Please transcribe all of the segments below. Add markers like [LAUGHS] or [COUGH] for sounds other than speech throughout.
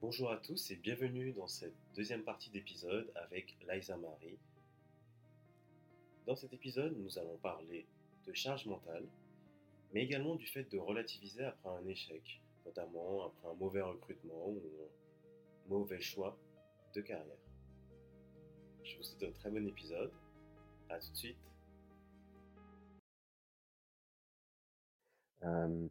Bonjour à tous et bienvenue dans cette deuxième partie d'épisode avec Liza Marie. Dans cet épisode, nous allons parler de charge mentale, mais également du fait de relativiser après un échec, notamment après un mauvais recrutement ou un mauvais choix de carrière. Je vous souhaite un très bon épisode. À tout de suite. Euh,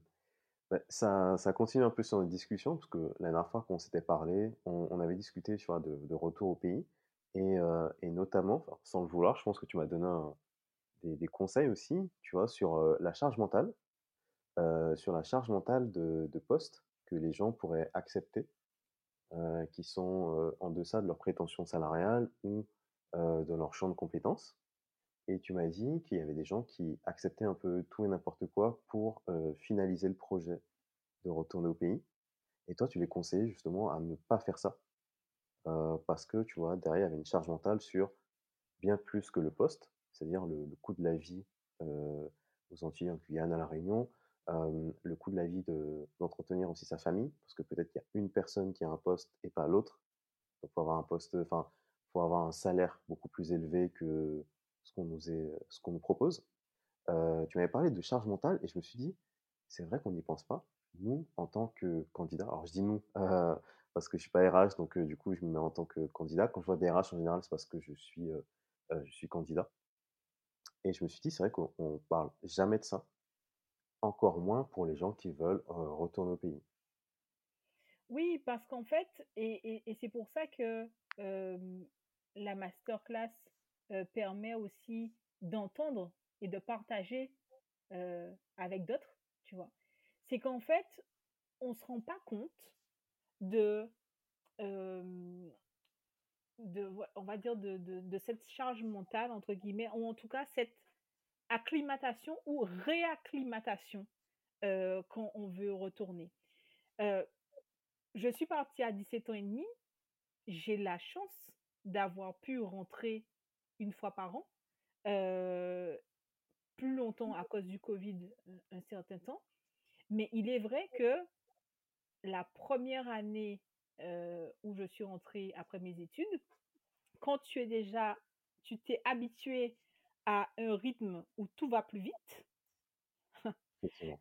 bah, ça, ça continue un peu sur notre discussion, parce que la dernière fois qu'on s'était parlé, on, avait discuté tu de, retour au pays, et, euh, notamment, sans le vouloir, je pense que tu m'as donné des, des conseils aussi, tu vois, sur euh, la charge mentale, euh, sur la charge mentale de, de postes que les gens pourraient accepter, qui sont en deçà de leurs prétentions salariales ou de leur champ de compétences. Et tu m'as dit qu'il y avait des gens qui acceptaient un peu tout et n'importe quoi pour finaliser le projet de retourner au pays. Et toi, tu les conseillais justement à ne pas faire ça. parce que, tu vois, derrière, il y avait une charge mentale sur bien plus que le poste, c'est-à-dire le, coût de la vie euh, aux Antilles, en Guyane, à La Réunion, le coût de la vie de, d'entretenir aussi sa famille, parce que peut-être qu'il y a une personne qui a un poste et pas l'autre. Donc, avoir un poste, avoir un salaire beaucoup plus élevé que ce qu'on nous est, qu'on nous propose. Euh, tu m'avais parlé de charge mentale et je me suis dit, c'est vrai qu'on n'y pense pas. Nous, en tant que candidat, alors je dis nous [LAUGHS] euh, parce que je suis pas RH, donc euh, du coup je me mets en tant que candidat. Quand je vois des RH en général, c'est parce que je suis, euh, euh, je suis candidat. Et je me suis dit, c'est vrai qu'on on parle jamais de ça, encore moins pour les gens qui veulent euh, retourner au pays. Oui, parce qu'en fait, et, et- c'est pour ça que euh, la masterclass euh, permet aussi d'entendre et de partager euh, avec d'autres, tu vois. C'est qu'en fait, on se rend pas compte de, de on va dire, de, de, cette charge mentale, entre guillemets, ou en tout cas cette acclimatation ou réacclimatation euh, quand on veut retourner. Je suis partie à 17 ans et demi. J'ai la chance d'avoir pu rentrer une fois par an, euh, plus longtemps à cause du Covid, un certain temps. Mais il est vrai que la première année euh, où je suis rentrée après mes études, quand tu es déjà, tu t'es habitué à un rythme où tout va plus vite,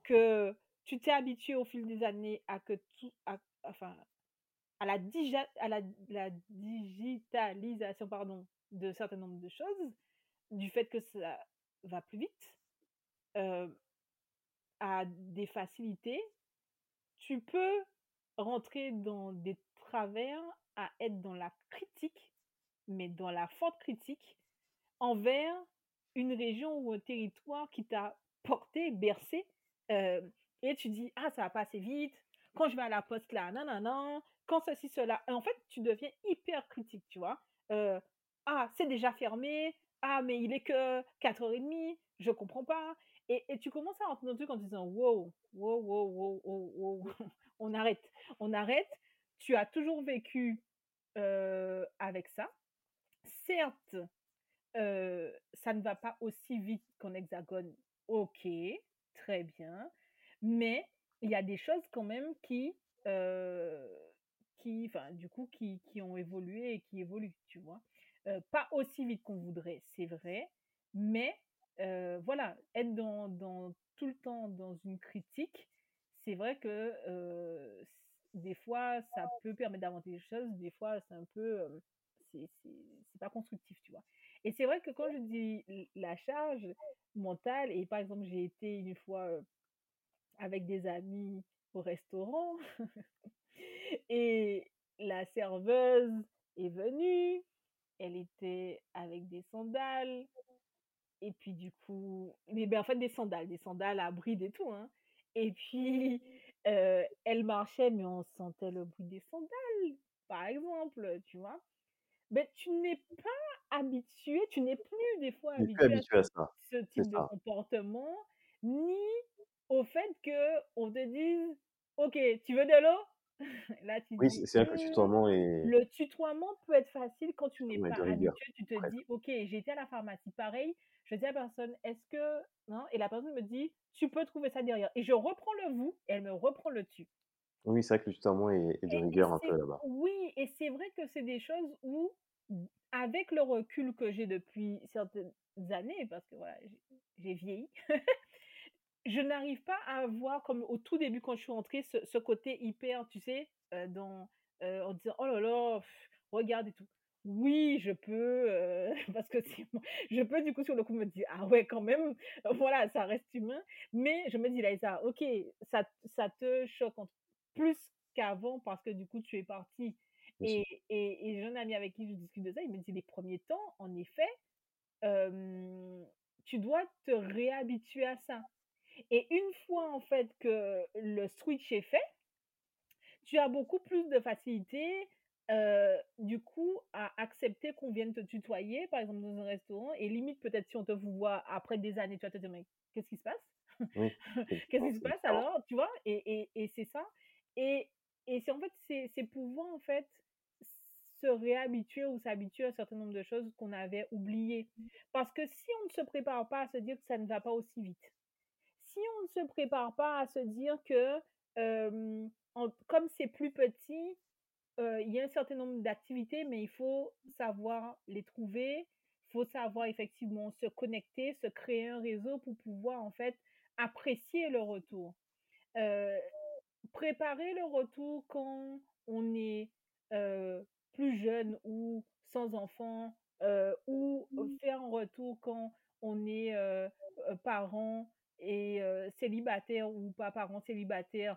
que tu t'es habitué au fil des années à que tout, à- enfin, à la, dija- à la, la digitalisation pardon, de certain nombre de choses, du fait que ça va plus vite, euh, à des facilités, tu peux rentrer dans des travers à être dans la critique, mais dans la forte critique envers une région ou un territoire qui t'a porté, bercé, euh, et tu dis, ah, ça va pas assez vite, quand je vais à la poste là, non, non, non, quand ceci, cela. En fait, tu deviens hyper critique, tu vois? Euh, ah, c'est déjà fermé, ah, mais il est que 4h30, je comprends pas. Et, et tu commences à entendre un truc en te disant, wow, wow, wow, wow, wow, wow, [LAUGHS] on arrête, on arrête. Tu as toujours vécu euh, avec ça. Certes, euh, ça ne va pas aussi vite qu'en hexagone, ok, très bien, mais il y a des choses quand même qui, euh, qui, enfin, du coup, qui, qui ont évolué et qui évoluent, tu vois? Pas aussi vite qu'on voudrait, c'est vrai, mais voilà, être dans, tout le temps dans une critique, c'est vrai que des fois, ça peut permettre d'inventer des choses, des fois, c'est un peu, c'est pas constructif, tu vois. Et c'est vrai que quand je dis la charge mentale, et par exemple, j'ai été une fois avec des amis au restaurant, [LAUGHS] et la serveuse est venue, elle était avec des sandales, et puis du coup, mais ben, en fait des sandales, des sandales à bride et tout, hein. Et puis, [LAUGHS] euh, elle marchait, mais on sentait le bruit des sandales, par exemple, tu vois. Mais tu n'es pas habitué, tu n'es plus des fois habitué à ce type de ça. comportement, ni au fait que on te dise, ok, tu veux de l'eau? [LAUGHS] Là, tu Oui, c'est vrai que le Hmm, tutoiement est, le tutoiement peut être facile quand tu n'es pas de rigueur, habitué. Tu te dis, ok, j'ai été à la pharmacie, pareil. Je dis à la personne, est-ce que, non? Et la personne me dit, tu peux trouver ça derrière. Et je reprends le vous, et elle me reprend le tu. Oui, c'est vrai que le tutoiement est est de Et et rigueur un peu là-bas. oui et c'est vrai que c'est des choses où, avec le recul que j'ai depuis certaines années, parce que voilà, j'ai vieilli, [LAUGHS] je n'arrive pas à avoir comme au tout début quand je suis rentrée ce ce côté hyper, tu sais, heu, dans, heu, en disant: «Oh là là, regarde et tout». Oui, je peux, heu, [LAUGHS] parce que je peux du coup sur le coup me dire: «Ah ouais quand même, [LAUGHS] voilà, ça reste humain». Mais je me dis: «Liza, OK, ça ça te choque en plus qu'avant parce que du coup tu es partie» et et et j'ai un ami avec qui je discute de ça, il me dit: «Les premiers temps, en effet, tu dois te réhabituer à ça et une fois en fait que le switch est fait» «tu as beaucoup plus de facilité, du coup à accepter qu'on vienne te tutoyer, par exemple dans un restaurant et limite peut-être si on te voit après des années, tu vas te dire: «Mais qu'est-ce qui se passe? Oui, [LAUGHS] Qu'est-ce qui se passe alors?» tu vois? Et et et c'est ça et et c'est en fait, c'est c'est pouvoir en fait se réhabituer ou s'habituer à un certain nombre de choses qu'on avait oubliées. Parce que si on ne se prépare pas à se dire que ça ne va pas aussi vite, si on ne se prépare pas à se dire que, en comme c'est plus petit, il y a un certain nombre d'activités, mais il faut savoir les trouver, il faut savoir effectivement se connecter, se créer un réseau pour pouvoir en fait apprécier le retour. Préparer le retour quand on est, plus jeune ou sans enfant, ou faire un retour quand on est, parent et heu, célibataire ou pas parent célibataire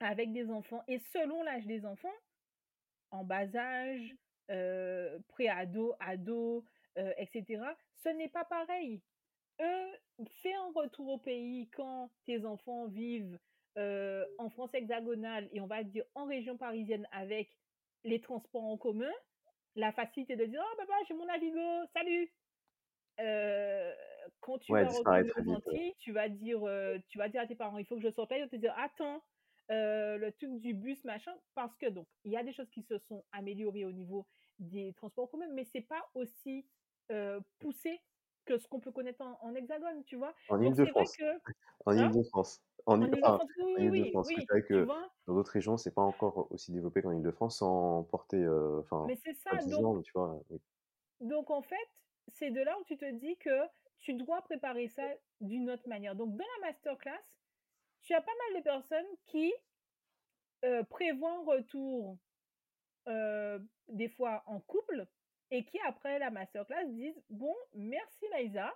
avec des enfants et selon l'âge des enfants, en bas âge, heu, pré-ado, ado, heu et cetera, ce n'est pas pareil. Eux, fais un retour au pays quand tes enfants vivent, en France hexagonale et on va dire en région parisienne avec les transports en commun, la facilité de dire: «Oh papa, j'ai mon Navigo, salut!» Quand tu Ouais, vas retourner aux. Antilles, tu vas dire, tu vas dire à tes parents: «Il faut que je sorte là», ils vont te dire: «Attends, le truc du bus machin», parce que donc il y a des choses qui se sont améliorées au niveau des transports en commun, mais c'est pas aussi, poussé que ce qu'on peut connaître en en hexagone, tu vois? En que [LAUGHS] en hein? Île-de-France, en En enfin, Île-de-France, oui, oui, oui, que dans d'autres régions, c'est pas encore aussi développé qu'en Île-de-France sans porter, Mais c'est ça, donc tu vois? Oui. donc en fait, c'est de là où tu te dis que tu dois préparer ça d'une autre manière. Donc dans la masterclass, tu as pas mal de personnes qui, heu, prévoient un retour, heu, des fois en couple et qui après la masterclass disent: «Bon, merci Liza,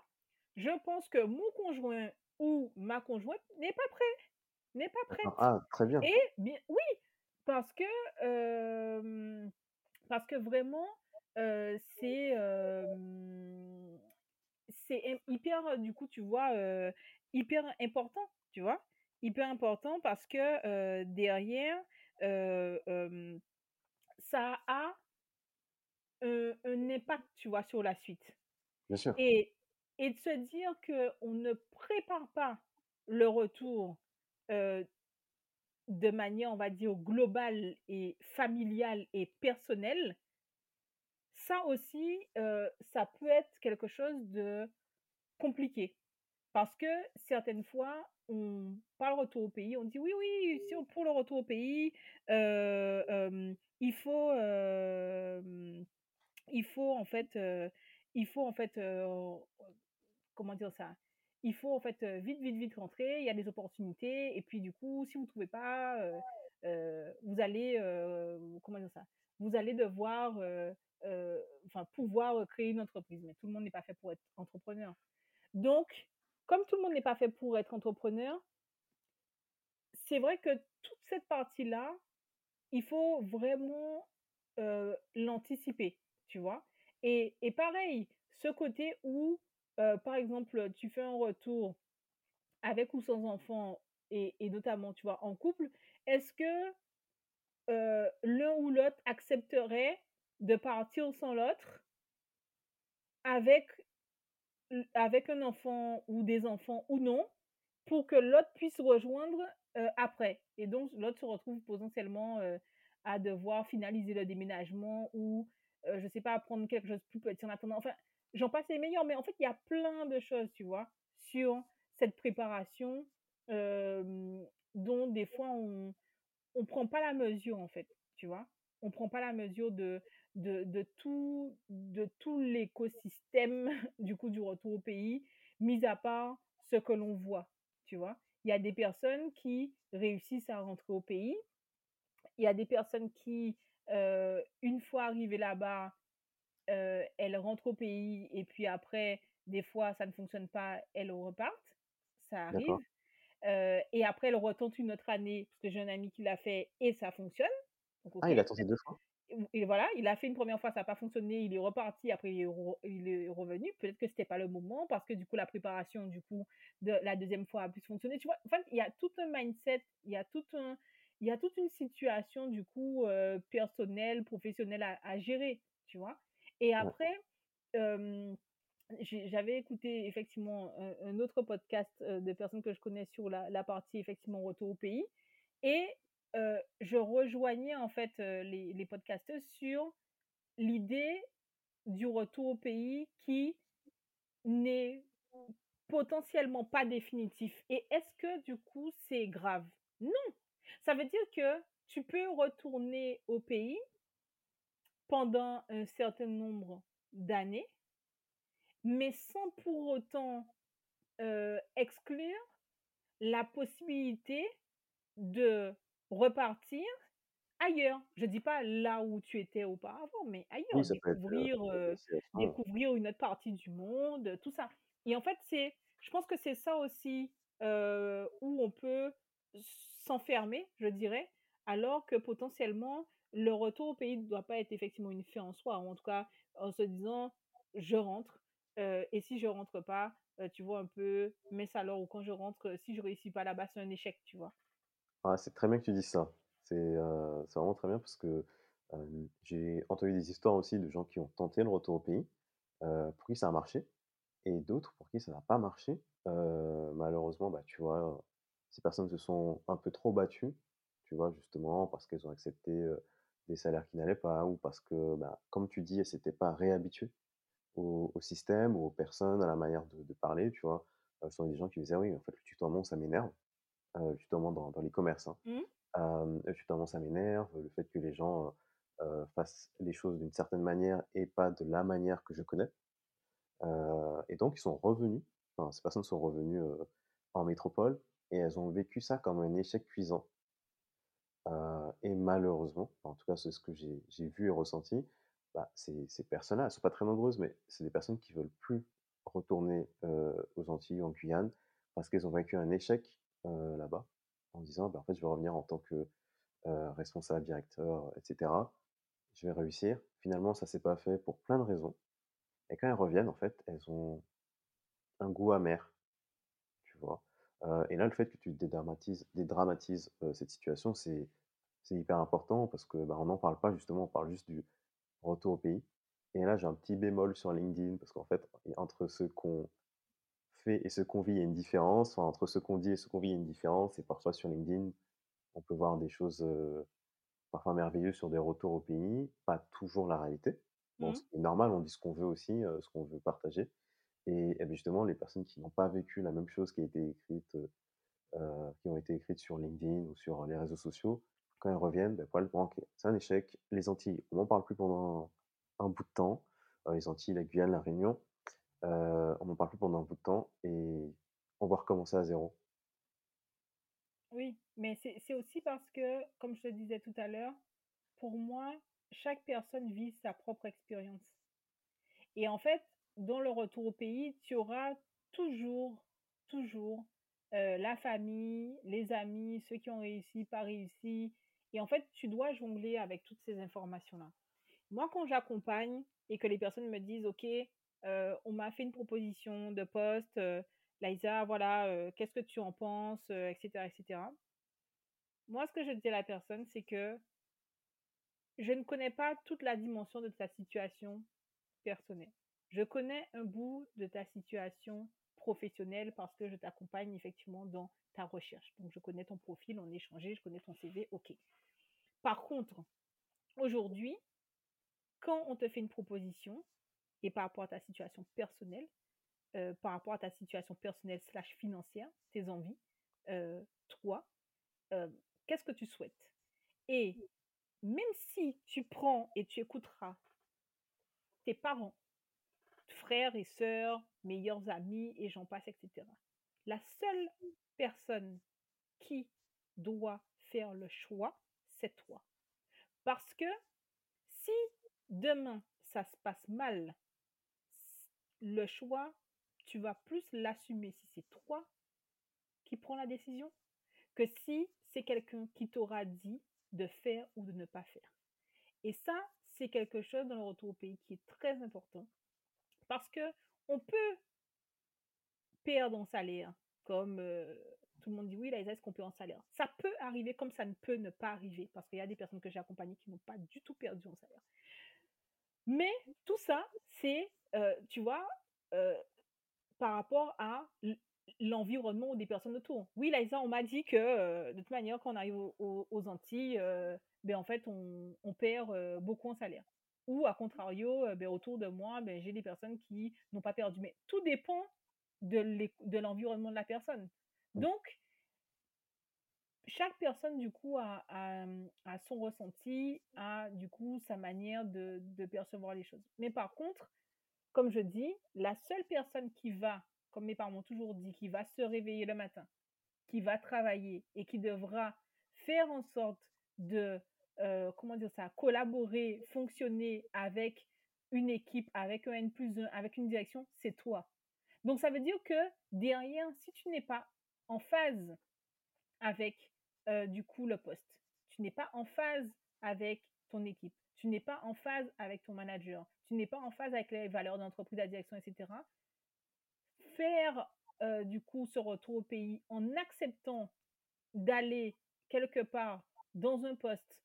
je pense que mon conjoint ou ma conjointe n'est pas prêt, n'est pas prête» Ah, très bien. et bien oui, parce que, hem, parce que vraiment, c'est, c'est hyper, du coup, tu vois, hyper important, tu vois? Hyper important parce que, derrière, ça a un impact, tu vois, sur la suite Bien sûr. et et de se dire qu'on ne prépare pas le retour, de manière, on va dire, globale et familiale et personnelle ça aussi, ça peut être quelque chose de compliqué. Parce que certaines fois, on pas le retour au pays, on dit: «Oui, oui, si on pour le retour au pays, heu, hem, il faut, il faut en fait, il faut en fait, comment dire ça? Il faut en fait, vite, vite, vite rentrer, il y a des opportunités et puis du coup, si vous trouvez pas, vous allez, comment dire ça? Vous allez devoir, enfin pouvoir, créer une entreprise». Mais tout le monde n'est pas fait pour être entrepreneur. Donc, comme tout le monde n'est pas fait pour être entrepreneur c'est vrai que toute cette partie-là, il faut vraiment, l'anticiper, tu vois? Et et pareil, ce côté où, par exemple, tu fais un retour avec ou sans enfant et et notamment, tu vois, en couple, est-ce que, l'un ou l'autre accepterait de partir sans l'autre avec avec un enfant ou des enfants ou non, pour que l'autre puisse rejoindre, après? Et donc l'autre se retrouve potentiellement, à devoir finaliser le déménagement ou, heu, je sais pas, prendre quelque chose de plus petit en attendant. Enfin, j'en passe des meilleurs, mais en fait, il y a plein de choses, tu vois? Sur cette préparation, dont des fois on on prend pas la mesure, en fait, tu vois? On prend pas la mesure de de de tout de tout l'écosystème, [LAUGHS] du coup, du retour au pays, mis à part ce que l'on voit, tu vois? Il y a des personnes qui réussissent à rentrer au pays. Il y a des personnes qui, heu, une fois arrivées là-bas, heu, elles rentrent au pays et puis après, des fois, ça ne fonctionne pas, elles repartent. Ça arrive. Heu et après, elles retentent une autre année, parce que j'ai un ami qui l'a fait et ça fonctionne. Donc Ah, il a tenté 2 fois? Et voilà, il a fait une première fois, ça a pas fonctionné, il est reparti, après il est re il est revenu. Peut-être que c'était pas le moment parce que du coup, la préparation, du coup, de la deuxième fois a plus fonctionné, tu vois? En fait, il y a tout un mindset, il y a tout un il y a toute une situation, du coup, heu, personnelle, professionnelle à à gérer, tu vois? Et après, j'avais écouté effectivement un un autre podcast, heu, de personnes que je connais sur la la partie effectivement retour au pays et je rejoignais en fait, les les sur l'idée du retour au pays qui n'est potentiellement pas définitif et est-ce que du coup c'est grave? Non! Ça veut dire que tu peux retourner au pays pendant un certain nombre d'années mais sans pour autant, exclure la possibilité de repartir ailleurs. Je dis pas là où tu étais auparavant, mais ailleurs, ça être, heu, découvrir, destination. découvrir une autre partie du monde, tout ça. Et en fait, c'est je pense que c'est ça aussi, heu, où on peut s'enfermer, je dirais, alors que potentiellement le retour au pays ne doit pas être effectivement une fin en soi, ou en tout cas en se disant: «Je rentre, et si je rentre pas, tu vois un peu mes saleurs ou quand je rentre, si je réussis pas là-bas, c'est un échec», tu vois? Ah, c'est très bien que tu dises ça. C'est, c'est vraiment très bien parce que, j'ai entendu des histoires aussi de gens qui ont tenté le retour au pays, pour qui ça a marché et d'autres pour qui ça n'a pas marché. Heu, malheureusement, bah, tu vois, ces personnes se sont un peu trop battues, tu vois? Justement parce qu'elles ont accepté, des salaires qui n'allaient pas ou parce que, bah, comme tu dis, elles s'étaient pas réhabituées au système ou aux personnes, à la manière de parler, tu vois? Heu, ce sont des gens qui disaient: «Oui, en fait, le tutoiement, ça m'énerve», heu, le tutoiement dans dans les commerces, hein. Mmh. Tutoiement, ça m'énerve, le fait que les gens, fassent les choses d'une certaine manière et pas de la manière que je connais. Et donc ils sont revenus, enfin ces personnes sont revenues, en métropole et elles ont vécu ça comme un échec cuisant. Et malheureusement, en tout cas c'est ce que j'ai vu et ressenti, bah, ces ces personnes-là, elles sont pas très nombreuses, mais c'est des personnes qui veulent plus retourner, aux Antilles ou en Guyane parce qu'elles ont vécu un échec, heu, là-bas, en disant: «Bah, en fait, je vais revenir en tant que, heu, responsable, directeur, et cetera. Je vais réussir». Finalement, ça s'est pas fait pour plein de raisons et quand elles reviennent, en fait, elles ont un goût amer, tu vois? Heu et là, le fait que tu dédramatises dédramatises, cette situation, c'est hyper important parce que, bah, on n'en parle pas justement, on parle juste du retour au pays et là, j'ai un petit bémol sur LinkedIn parce qu'en fait, entre ce qu'on fait et ce qu'on vit, il y a une différence. Enfin, entre ce qu'on dit et ce qu'on vit, il y a une différence et parfois sur LinkedIn, on peut voir des choses, parfois merveilleuses sur des retours au pays, pas toujours la réalité. Bon, Mmh. ce qui est normal, on dit ce qu'on veut aussi, ce qu'on veut partager et et beh, justement, les personnes qui n'ont pas vécu la même chose qui a été écrite, heu, qui ont été écrites sur LinkedIn ou sur les réseaux sociaux, quand elles reviennent, bah, voilà, bon, OK, c'est un échec. Les Antilles, on m'en parle plus pendant un bout de temps. Les Antilles, la Guyane, la Réunion, heu, on m'en parle plus pendant un bout de temps et on va recommencer à zéro. Oui, mais c'est aussi parce que, comme je te disais tout à l'heure, pour moi, chaque personne vit sa propre expérience. Et en fait, dans le retour au pays, tu auras toujours, toujours euh, la famille, les amis, ceux qui ont réussi, pas réussi. Et en fait, tu dois jongler avec toutes ces informations-là. Moi, quand j'accompagne et que les personnes me disent, OK, euh, on m'a fait une proposition de poste, Liza, voilà, qu'est-ce que tu en penses, etc., etc. Moi, ce que je dis à la personne, c'est que je ne connais pas toute la dimension de ta situation personnelle. Je connais un bout de ta situation professionnelle parce que je t'accompagne effectivement dans ta recherche. Donc, je connais ton profil, on échangé, je connais ton CV, ok. Par contre, aujourd'hui, quand on te fait une proposition et par rapport à ta situation personnelle, euh, par rapport à ta situation personnelle slash financière, tes envies, euh, toi, euh, qu'est-ce que tu souhaites? Et même si tu prends et tu écouteras tes parents, frères et sœurs, meilleurs amis, et j'en passe, etc. La seule personne qui doit faire le choix, c'est toi. Parce que si demain ça se passe mal, le choix, tu vas plus l'assumer si c'est toi qui prends la décision que si c'est quelqu'un qui t'aura dit de faire ou de ne pas faire. Et ça, c'est quelque chose dans le retour au pays qui est très important parce que on peut perdre en salaire, comme euh, tout le monde dit oui, là, est-ce qu'on peut en salaire Ça peut arriver comme ça ne peut ne pas arriver, parce qu'il y a des personnes que j'ai accompagnées qui n'ont pas du tout perdu en salaire. Mais tout ça, c'est, euh, tu vois, euh, par rapport à l'environnement des personnes autour. Oui, Liza, on m'a dit que de toute manière, quand on arrive aux, Antilles, ben, en fait, on, on perd beaucoup en salaire. Ou à contrario, ben, autour de moi, ben, j'ai des personnes qui n'ont pas perdu. Mais tout dépend de l'environnement de la personne. Mmh. Donc, chaque personne, du coup, a, a, son ressenti, a, du coup, sa manière de, de, percevoir les choses. Mais par contre, comme je dis, la seule personne qui va, comme mes parents m'ont toujours dit, qui va se réveiller le matin, qui va travailler et qui devra faire en sorte de, euh, comment dire ça, collaborer, fonctionner avec une équipe, avec un N plus 1, avec une direction, c'est toi. Donc ça veut dire que derrière, si tu n'es pas en phase avec euh, du coup le poste, tu n'es pas en phase avec ton équipe, tu n'es pas en phase avec ton manager, tu n'es pas en phase avec les valeurs d'entreprise, la direction, etc. Faire euh, du coup ce retour au pays en acceptant d'aller quelque part dans un poste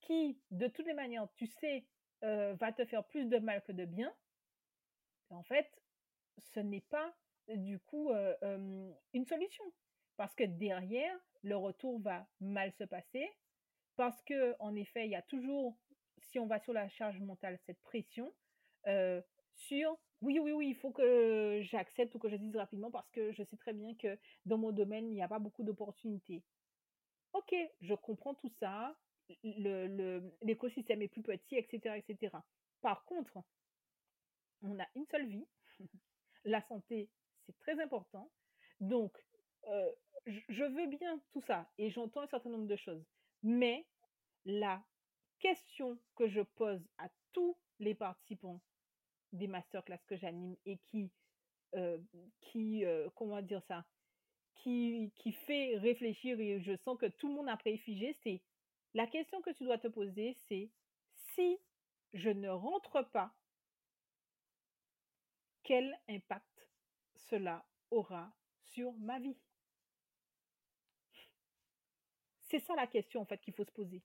qui, de toutes les manières, tu sais, euh, va te faire plus de mal que de bien, en fait, ce n'est pas du coup une solution. Parce que derrière, le retour va mal se passer. Parce que, en effet, il y a toujours, si on va sur la charge mentale, cette pression sur oui, oui, oui, il faut que j'accepte ou que je dise rapidement parce que je sais très bien que dans mon domaine, il n'y a pas beaucoup d'opportunités. Ok, je comprends tout ça. L'écosystème le, est plus petit, etc., etc. Par contre, on a une seule vie [LAUGHS] la santé, c'est très important. Donc, euh, je veux bien tout ça et j'entends un certain nombre de choses. Mais la question que je pose à tous les participants des masterclass que j'anime et qui, euh, qui euh, comment dire ça, qui, qui fait réfléchir et je sens que tout le monde a préfigé, c'est la question que tu dois te poser, c'est si je ne rentre pas quel impact cela aura sur ma vie? C'est ça la question en fait qu'il faut se poser.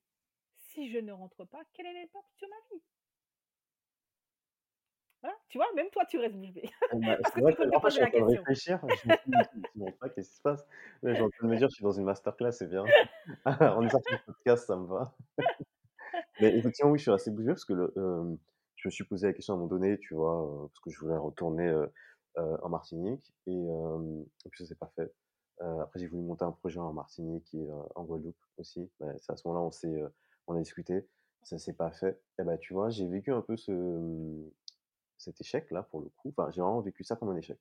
Si je ne rentre pas, quel est l'impact sur ma vie? Hein? Tu vois, même toi, tu restes bouche bée. Ah bah, [LAUGHS] c'est vrai que je suis en train de réfléchir. Je me dis, [LAUGHS] pas qu'est-ce qui se passe. J'ai en train de me dire, je suis dans une masterclass, c'est bien. [LAUGHS] On est sorti du podcast, ça me va. Mais effectivement, oui, je suis assez bouche parce que le, euh, je me suis posé la question à un moment donné, tu vois, euh, parce que je voulais retourner euh, en Martinique, et, et, puis ça s'est pas fait. après, j'ai voulu monter un projet en Martinique et en Guadeloupe aussi. Bah, c'est à ce moment-là, on s'est, on a discuté, ça s'est pas fait. Et ben, tu vois, j'ai vécu un peu ce, cet échec-là, pour le coup. Enfin, j'ai vraiment vécu ça comme un échec.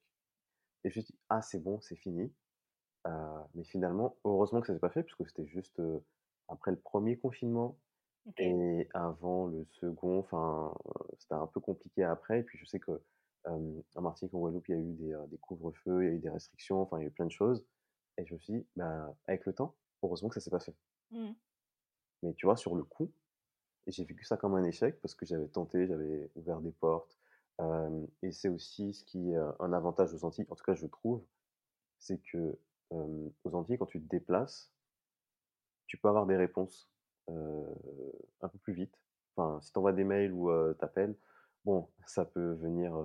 Et je me suis dit, ah, c'est bon, c'est fini. mais finalement, heureusement que ça s'est pas fait, puisque c'était juste après le premier confinement, et avant le second, enfin, c'était un peu compliqué après. Et puis je sais que en Martinique, en Guadeloupe, il y a eu des, des couvre-feux, il y a eu des restrictions, enfin, il y a eu plein de choses. Et je me suis dit, bah, avec le temps, heureusement que ça s'est pas fait. Mmh. Mais tu vois, sur le coup, j'ai vécu ça comme un échec parce que j'avais tenté, j'avais ouvert des portes. Et c'est aussi ce qui est un avantage aux Antilles, en tout cas, je trouve, c'est que aux Antilles, quand tu te déplaces, tu peux avoir des réponses un peu plus vite. Enfin, si tu envoies des mails ou tu appelles, bon, [LAUGHS] ça peut venir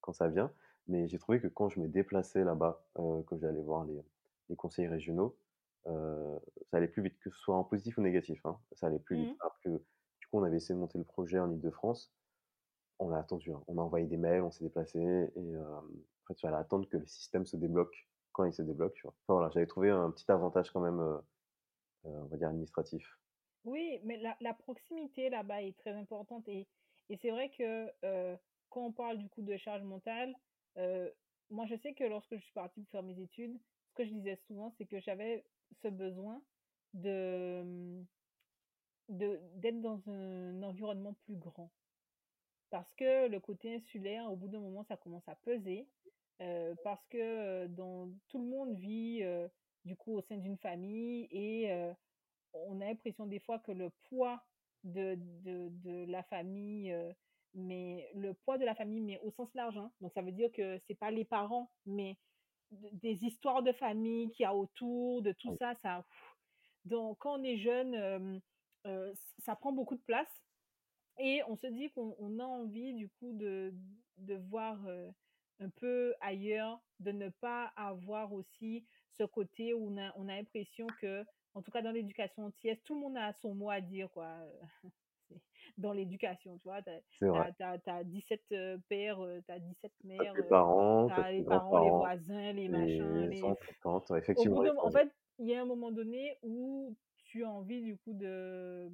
quand ça vient. Mais j'ai trouvé que quand je me déplaçais là-bas, que j'allais voir les, les, conseils régionaux, ça allait plus vite, que ce soit en positif ou négatif. Hein, ça allait plus vite. Mmh. que, du coup, on avait essayé de monter le projet en Ile-de-France. On a attendu. Hein. On a envoyé des mails, on s'est déplacé. Et après, tu vas attendre que le système se débloque quand il se débloque. Enfin, voilà, j'avais trouvé un petit avantage quand même, on va dire, administratif. Oui, mais la, proximité là-bas est très importante et, et c'est vrai que quand on parle du coup de charge mentale, moi je sais que lorsque je suis partie pour faire mes études, ce que je disais souvent, c'est que j'avais ce besoin de d'être dans un environnement plus grand. Parce que le côté insulaire, au bout d'un moment, ça commence à peser. euh, parce que dans, tout le monde vit du coup au sein d'une famille et on a l'impression des fois que le poids de, de, de la famille, mais le poids de la famille, mais au sens large, hein. donc ça veut dire que c'est pas les parents, mais des histoires de famille qu'il y a autour, de tout Oui, ça, ça. Donc quand on est jeune, euh, euh, ça prend beaucoup de place et on se dit qu'on on a envie du coup de, de voir euh, un peu ailleurs, de ne pas avoir aussi ce côté où on a, on a l'impression que, en tout cas dans l'éducation entière, tout le monde a son mot à dire, quoi. [LAUGHS] C'est- Dans l'éducation, tu vois, t'as, t'as, t'as, t'as 17 euh, pères, euh, t'as 17 T'as mères, euh, parents, t'as les parents, les voisins, les machins, les les... les tantes, Au effectivement, bout les d'un, en fait, il y a un moment donné où tu as envie du coup de,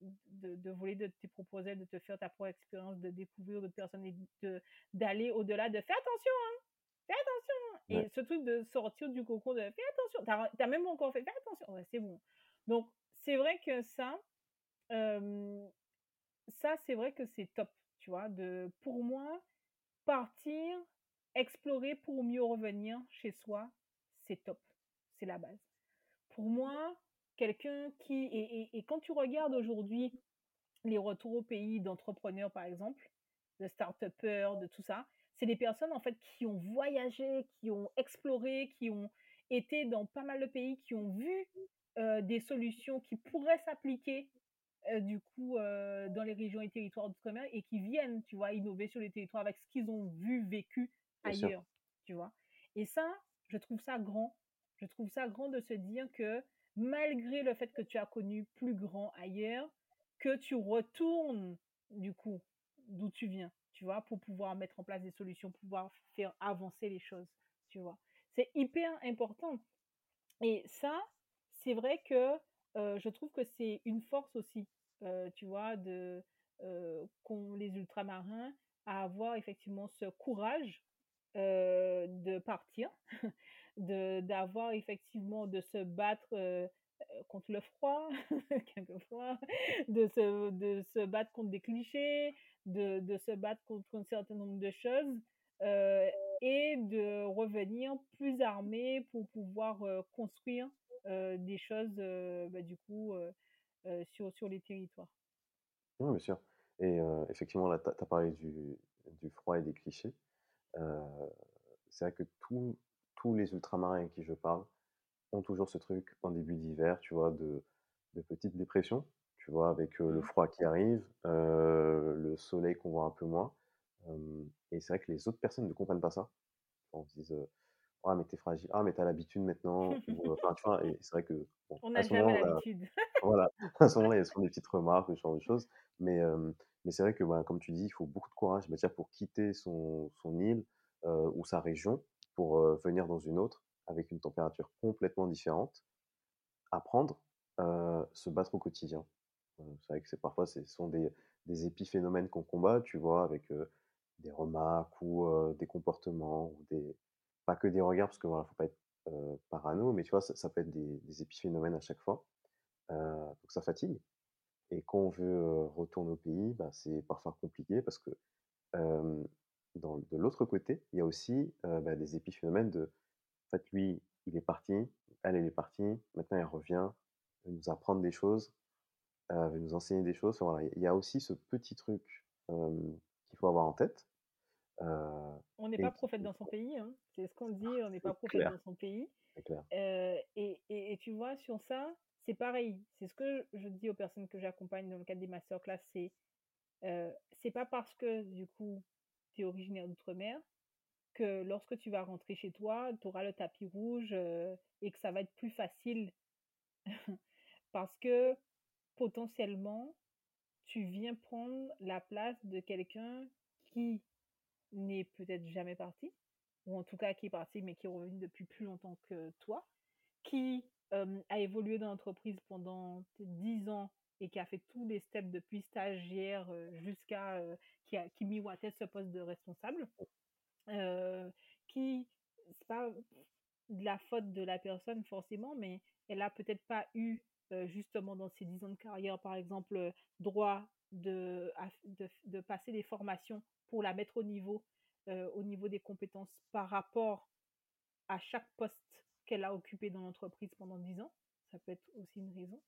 de, de voler de tes proposés, de te faire ta propre expérience, de découvrir d'autres personnes et de, d'aller au-delà de fais attention, hein, fais attention. Ouais, Et ce truc de sortir du cocon de fais attention. T'as, t'as même encore fait fais attention. Ouais, c'est bon. Donc, c'est vrai que ça, euh, ça, c'est vrai que c'est top, tu vois. De, pour moi, partir, explorer pour mieux revenir chez soi, c'est top. C'est la base. Pour moi, quelqu'un qui... Et, et, et quand tu regardes aujourd'hui les retours au pays d'entrepreneurs, par exemple, de start-upers, de tout ça, c'est des personnes, en fait, qui ont voyagé, qui ont exploré, qui ont été dans pas mal de pays, qui ont vu euh, des solutions qui pourraient s'appliquer euh, du coup euh, dans les régions et territoires d'outre-mer et qui viennent, tu vois, innover sur les territoires avec ce qu'ils ont vu, vécu ailleurs, tu vois? Et ça, je trouve ça grand. Je trouve ça grand de se dire que malgré le fait que tu as connu plus grand ailleurs, que tu retournes du coup d'où tu viens, tu vois, pour pouvoir mettre en place des solutions, pouvoir faire avancer les choses, tu vois. C'est hyper important. Et ça, c'est vrai que euh, je trouve que c'est une force aussi, euh, tu vois, de euh, qu'ont les ultramarins à avoir effectivement ce courage euh, de partir, [LAUGHS] d'avoir effectivement de se battre euh, euh, contre le froid [LAUGHS] quelquefois, de se de se battre contre des clichés, de de se battre contre un certain nombre de choses. euh, et de revenir plus armé pour pouvoir construire des choses bah, du coup sur, sur les territoires. Oui, bien sûr. Et effectivement, là, tu as parlé du, du froid et des clichés. C'est vrai que tous tous les ultramarins avec qui je parle ont toujours ce truc en début d'hiver, tu vois, de, de petite dépression, tu vois, avec euh, le Mm. froid qui arrive, euh, le soleil qu'on voit un peu moins. Euh, et c'est vrai que les autres personnes ne comprennent pas ça. On se dit, ah, mais t'es fragile, ah, mais t'as l'habitude maintenant, ou, enfin, tu vois, et c'est vrai que, bon, [LAUGHS] On n'a jamais l'habitude. [LAUGHS] voilà, à ce moment-là, il y a souvent des petites remarques, ce genre de choses. Mais, mais c'est vrai que, bah, comme tu dis, il faut beaucoup de courage bah, pour quitter son, son île ou sa région pour venir dans une autre avec une température complètement différente, apprendre, euh, se battre au quotidien. C'est vrai que parfois ce sont des, épiphénomènes qu'on combat, tu vois, avec des remarques ou des comportements pas que des regards parce que voilà, faut pas être parano, mais tu vois, ça, peut être des, épiphénomènes à chaque fois. Donc ça fatigue. Et quand on veut retourner au pays, bah, c'est parfois compliqué parce que dans, de l'autre côté, il y a aussi euh, bah, des épiphénomènes de, en fait, lui, il est parti, elle, elle est partie, maintenant elle revient, elle veut nous apprendre des choses, euh, elle veut nous enseigner des choses. Enfin, voilà, il y a aussi ce petit truc euh, qu'il faut avoir en tête. On n'est pas prophète dans son pays, hein. c'est ce qu'on dit, on n'est pas prophète clair, dans son pays. clair. Et, et, et tu vois, sur ça, c'est pareil. C'est ce que je dis aux personnes que j'accompagne dans le cadre des masterclass, c'est euh, c'est pas parce que du coup tu es originaire d'outre-mer que lorsque tu vas rentrer chez toi, tu auras le tapis rouge euh, et que ça va être plus facile. [LAUGHS] Parce que potentiellement tu viens prendre la place de quelqu'un qui n'est peut-être jamais parti, ou en tout cas qui est parti mais qui est revenu depuis plus longtemps que toi, qui euh, a évolué dans l'entreprise pendant 10 ans et qui a fait tous les steps depuis stagiaire jusqu'à qui a qui miroitait ce poste de responsable, qui c'est pas de la faute de la personne forcément, mais elle a peut-être pas eu justement dans ses 10 ans de carrière, par exemple, droit de, de, de, passer des formations pour la mettre au niveau, au niveau des compétences par rapport à chaque poste qu'elle a occupé dans l'entreprise pendant 10 ans. Ça peut être aussi une raison.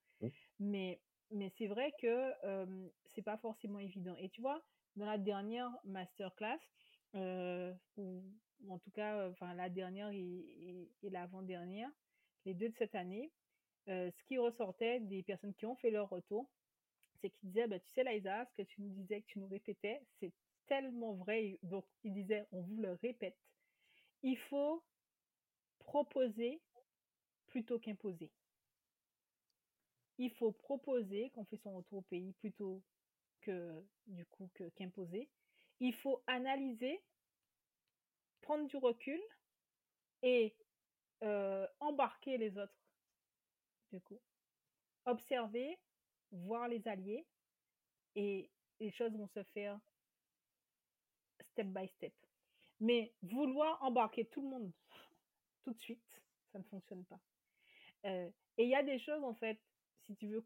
Mais, mais c'est vrai que euh, c'est pas forcément évident. Et tu vois, dans la dernière masterclass, ou, en tout cas, enfin la dernière et, l'avant-dernière, les deux de cette année, ce qui ressortait des personnes qui ont fait leur retour, c'est qu'ils disaient, bah, tu sais, Liza, ce que tu nous disais, que tu nous répétais, c'est tellement vrai. Donc, ils disaient, on vous le répète. Il faut proposer plutôt qu'imposer. Il faut proposer qu'on fait son retour au pays plutôt que du coup qu'imposer. Il faut analyser, prendre du recul et euh, embarquer les autres. Du coup, observer, voir les alliés et les choses vont se faire step by step. Mais vouloir embarquer tout le monde [LAUGHS] tout de suite, ça ne fonctionne pas. Euh, et il y a des choses, en fait, si tu veux,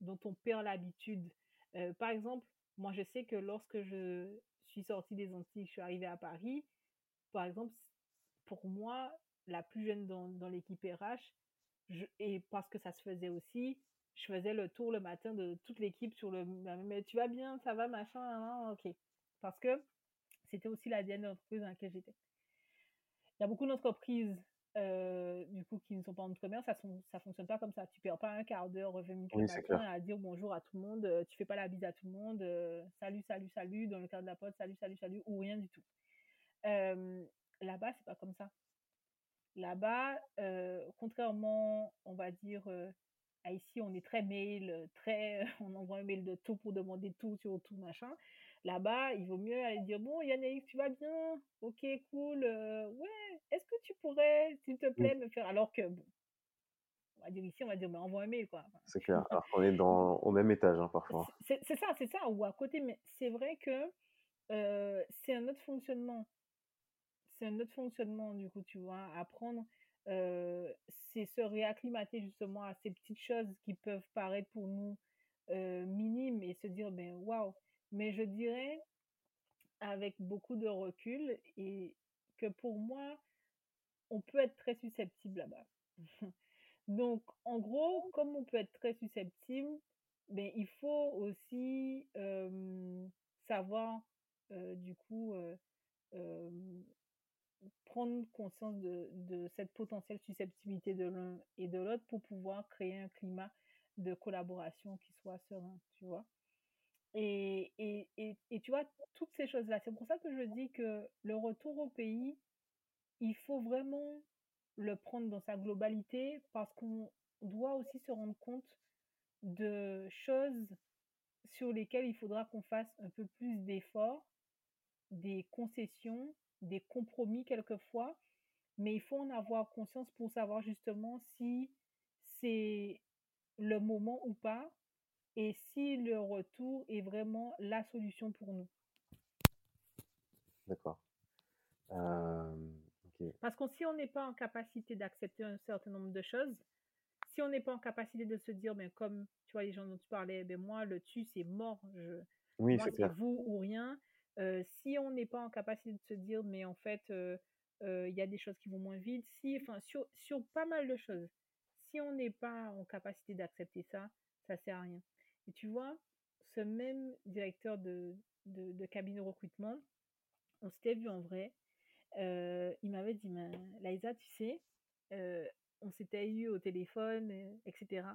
dont on perd l'habitude. Euh, par exemple, moi, je sais que lorsque je suis sortie des Antilles, je suis arrivée à Paris, par exemple, pour moi, la plus jeune dans, l'équipe RH, et parce que ça se faisait aussi, je faisais le tour le matin de toute l'équipe sur le mais tu vas bien, ça va, machin, hein, ok. Parce que c'était aussi la dernière entreprise dans laquelle j'étais. Il y a beaucoup d'entreprises euh, du coup, qui ne sont pas en outre-mer, ça ne fonctionne pas comme ça. Tu perds pas un quart d'heure revenu oui, matin à dire bonjour à tout le monde, tu fais pas la bise à tout le monde, euh, salut, salut, salut, dans le cadre de la pote, salut, salut, salut, ou rien du tout. Là-bas, c'est pas comme ça. Là-bas, contrairement, on va dire, à ici, on est très mail, très, [LAUGHS] on envoie un mail de tout pour demander tout sur tout, machin. Là-bas, il vaut mieux aller dire Bon, Yannick, tu vas bien? Ok, cool. ouais, est-ce que tu pourrais, s'il te plaît, me faire. Alors que, bon, on va dire ici, on va dire Mais envoie un mail, quoi. c'est clair. Alors qu'on est dans, au même étage, hein, parfois. C'est, ça, c'est ça, ou à côté. Mais c'est vrai que c'est un autre fonctionnement. C'est un autre fonctionnement, du coup, tu vois. Apprendre, c'est se réacclimater justement à ces petites choses qui peuvent paraître pour nous minimes et se dire Ben, waouh mais je dirais, avec beaucoup de recul, et que pour moi, on peut être très susceptible là-bas. [LAUGHS] Donc, en gros, comme on peut être très susceptible, ben, il faut aussi savoir, du coup, prendre conscience de, de, cette potentielle susceptibilité de l'un et de l'autre pour pouvoir créer un climat de collaboration qui soit serein, tu vois? Et, et, et, et, tu vois, toutes ces choses-là, c'est pour ça que je dis que le retour au pays, il faut vraiment le prendre dans sa globalité parce qu'on doit aussi se rendre compte de choses sur lesquelles il faudra qu'on fasse un peu plus d'efforts, des concessions, des compromis quelquefois, mais il faut en avoir conscience pour savoir justement si c'est le moment ou pas et si le retour est vraiment la solution pour nous. D'accord. Parce que si on n'est pas en capacité d'accepter un certain nombre de choses, si on n'est pas en capacité de se dire, mais comme tu vois les gens dont tu parlais, ben moi le tu c'est mort, je, oui, c'est vous ou rien. si on n'est pas en capacité de se dire, mais en fait il y a des choses qui vont moins vite, si, enfin sur, sur pas mal de choses, si on n'est pas en capacité d'accepter ça, ça sert à rien. Et tu vois, ce même directeur de, de, de cabinet recrutement, on s'était vu en vrai. Il m'avait dit, mais, tu sais, on s'était eu au téléphone, etc.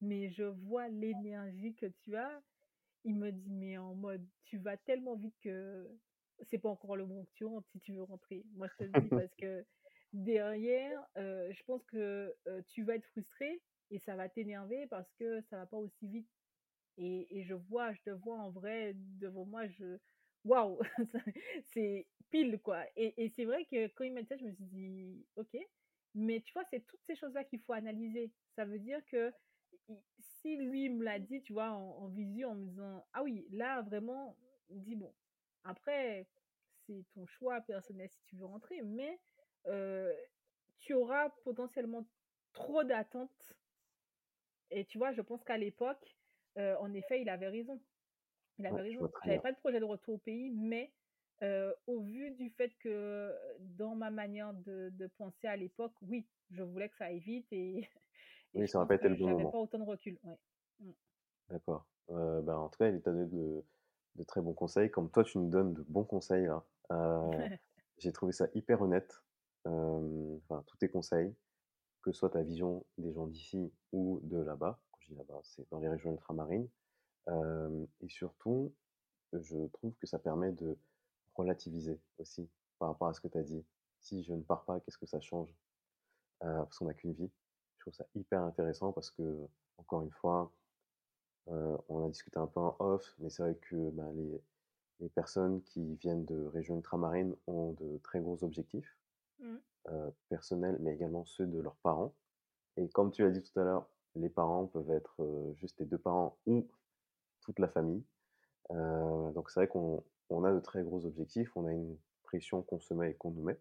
Mais je vois l'énergie que tu as. Il me dit, mais en mode, tu vas tellement vite que c'est pas encore le moment que tu rentres si tu veux rentrer. Moi, je te le dis parce que derrière, je pense que tu vas être frustré et ça va t'énerver parce que ça va pas aussi vite et, je vois, je te vois en vrai devant moi, je. Waouh! [LAUGHS] c'est pile, quoi. Et, et c'est vrai que quand il m'a dit ça, je me suis dit, OK. Mais tu vois, c'est toutes ces choses-là qu'il faut analyser. Ça veut dire que si lui me l'a dit, tu vois, en, en visu, en me disant, ah oui, là, vraiment, dit, bon, après, c'est ton choix personnel si tu veux rentrer, mais tu auras potentiellement trop d'attentes. Et tu vois, je pense qu'à l'époque, en effet, il avait raison. Il avait Ouais, raison. J'avais pas de projet de retour au pays, mais euh, au vu du fait que dans ma manière de, de penser à l'époque, oui, je voulais que ça aille vite et, [LAUGHS] et Oui, ça pas été le que bon j'avais moment. pas autant de recul. Ouais. Mm. D'accord. Euh, bah, en tout cas, il t'a donné de, de très bons conseils, comme toi, tu nous donnes de bons conseils là. Euh, [LAUGHS] j'ai trouvé ça hyper honnête. Enfin, tous tes conseils, que ce soit ta vision des gens d'ici ou de là-bas. Quand je dis là-bas, c'est dans les régions ultramarines. Euh, et surtout, je trouve que ça permet de relativiser aussi par rapport à ce que tu as dit. Si je ne pars pas, qu'est-ce que ça change? Euh, parce qu'on n'a qu'une vie. Je trouve ça hyper intéressant parce que, encore une fois, euh, on a discuté un peu en off, mais c'est vrai que ben, les, les personnes qui viennent de régions ultramarines ont de très gros objectifs Mm. euh, personnels, mais également ceux de leurs parents. Et comme tu l'as dit tout à l'heure, les parents peuvent être juste les deux parents ou toute la famille. Euh, donc c'est vrai qu'on on a de très gros objectifs, on a une pression qu'on se met et qu'on nous met.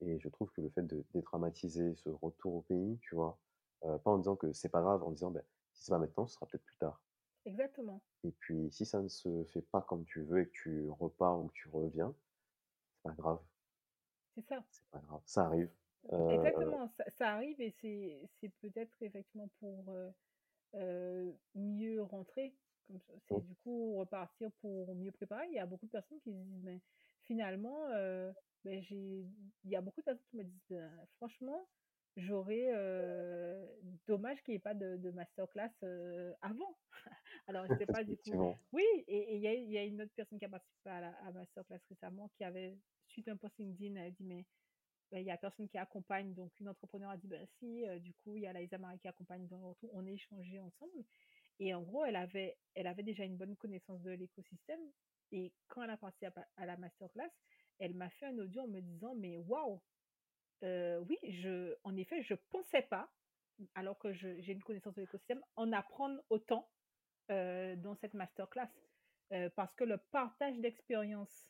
Et je trouve que le fait de dédramatiser ce retour au pays, tu vois, euh, pas en disant que c'est pas grave, en disant ben, si c'est pas maintenant, ce sera peut-être plus tard. Exactement. Et puis si ça ne se fait pas comme tu veux et que tu repars ou que tu reviens, c'est pas grave, C'est ça. c'est pas grave, ça arrive. Euh, Exactement, ça, ça arrive et c'est peut-être effectivement pour euh, mieux rentrer. Comme ça. C'est Mm. du coup repartir pour mieux préparer. Il y a beaucoup de personnes qui se disent, mais finalement, euh, ben, j'ai, il y a beaucoup de personnes qui me disent, ben, franchement, j'aurais euh, dommage qu'il n'y ait pas de, de masterclass euh, avant. [LAUGHS] Alors, je sais pas du coup. Oui, et il y y a une autre personne qui a participé à la à masterclass récemment qui avait, suite à un post LinkedIn, elle a dit, mais ben, il y a personne qui accompagne. Donc, une entrepreneur a dit, ben si, euh, du coup, il y a Laïsa Marie qui accompagne dans le retour. On a échangé ensemble. Et en gros, elle avait, déjà une bonne connaissance de l'écosystème. Et quand elle a parti à, la masterclass, elle m'a fait un audio en me disant, mais waouh, euh, oui, en effet, je pensais pas, alors que j'ai une connaissance de l'écosystème, en apprendre autant euh, dans cette masterclass. Euh, parce que le partage d'expérience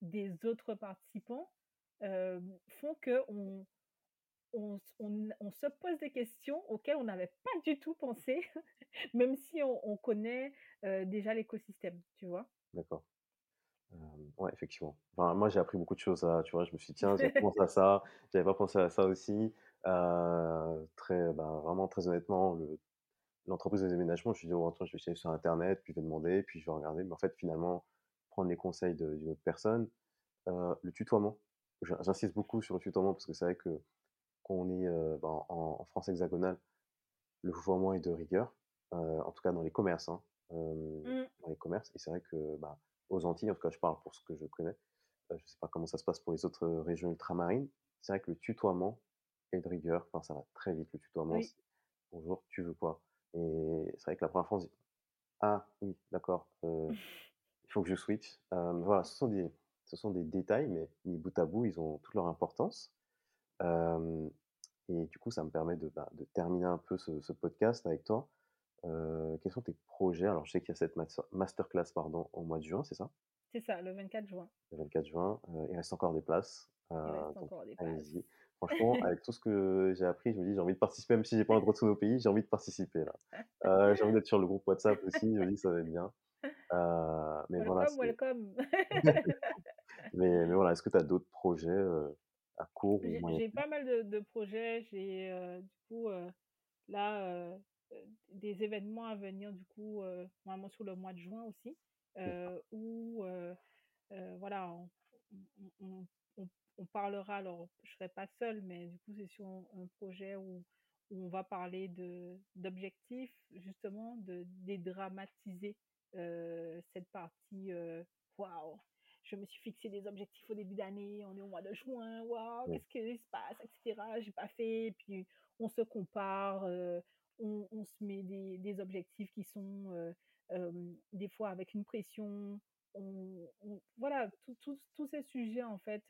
des autres participants font que on, on, on, on se pose des questions auxquelles on n'avait pas du tout pensé, [LAUGHS] même si on, on connaît euh, déjà l'écosystème, tu vois? D'accord. Euh, ouais, effectivement. Enfin, moi, j'ai appris beaucoup de choses. À, tu vois, je me suis dit, tiens, j'avais pensé à [LAUGHS] ça, j'avais pas pensé à ça aussi. Euh, très, ben, vraiment, très honnêtement, le, l'entreprise des déménagements, je me suis dit, oh, attends, je vais aller sur Internet, puis je vais demander, puis je vais regarder. Mais en fait, finalement, prendre les conseils de- d'une autre personne, le tutoiement. J'insiste beaucoup sur le tutoiement parce que c'est vrai que quand on est ben, en, en France hexagonale, le tutoiement est de rigueur, en tout cas dans les commerces. hein, euh, Mm. dans les commerces. Et c'est vrai que bah, aux Antilles, en tout cas, je parle pour ce que je connais. je sais pas comment ça se passe pour les autres régions ultramarines. C'est vrai que le tutoiement est de rigueur. Enfin, ça va très vite. Le tutoiement, Oui. bonjour, tu veux quoi? Et c'est vrai que la première fois, on se dit ah oui, d'accord. euh, il faut que je switch. Euh, voilà, ce sont des, ce sont des détails, mais mis bout à bout, ils ont toute leur importance. Euh, et du coup, ça me permet de, bah, de terminer un peu ce, ce podcast avec toi. Euh, quels sont tes projets? Alors, je sais qu'il y a cette master- masterclass pardon, au mois de juin, c'est ça? C'est ça, le 24 juin. Le 24 juin. Euh, il reste encore des places. Il reste donc, encore des places. allez-y. Franchement, avec tout ce que j'ai appris, je me dis, j'ai envie de participer, même si j'ai pas envie de retourner au pays, j'ai envie de participer là. J'ai envie d'être sur le groupe WhatsApp aussi, je me dis, ça va être bien. Mais voilà, Welcome, c'est- welcome. [LAUGHS] mais, mais voilà, est-ce que tu as d'autres projets à court ou J'ai moyen j'ai terme pas mal de, de projets. J'ai euh, du coup euh, là euh, des événements à venir du coup normalement sur le mois de juin aussi où voilà on, on- on- on- on parlera alors je serai pas seule mais du coup c'est sur un, un projet où, où on va parler de d'objectifs justement de dédramatiser cette partie waouh je me suis fixé des objectifs au début d'année, on est au mois de juin, waouh, qu'est-ce qui se passe, etc. J'ai pas fait, puis on se compare, euh, on, on se met des, des objectifs qui sont euh, euh, des fois avec une pression. On, on- voilà, tous ces sujets en fait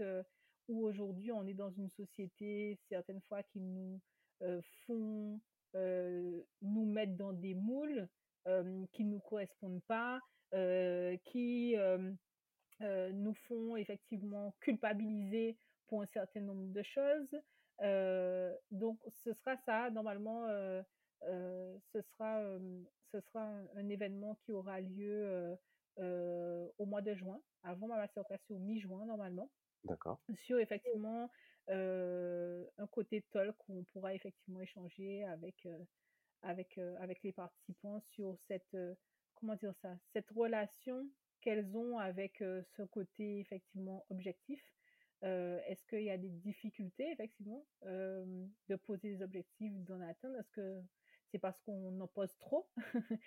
où aujourd'hui on est dans une société certaines fois qui nous font nous mettre dans des moules qui ne nous correspondent pas, qui nous font effectivement culpabiliser pour un certain nombre de choses. donc, ce sera ça, normalement, ce sera, ce sera un, événement qui aura lieu au mois de juin, avant ma masterclass, au mi-juin, normalement. D'accord. Sur effectivement un côté talk où on pourra effectivement échanger avec, avec, avec les participants sur cette, comment dire ça, cette relation qu'elles ont avec ce côté effectivement objectif. Est-ce qu'il y a des difficultés effectivement de poser des objectifs, d'en atteindre? Est-ce que c'est parce qu'on en pose trop? [LAUGHS]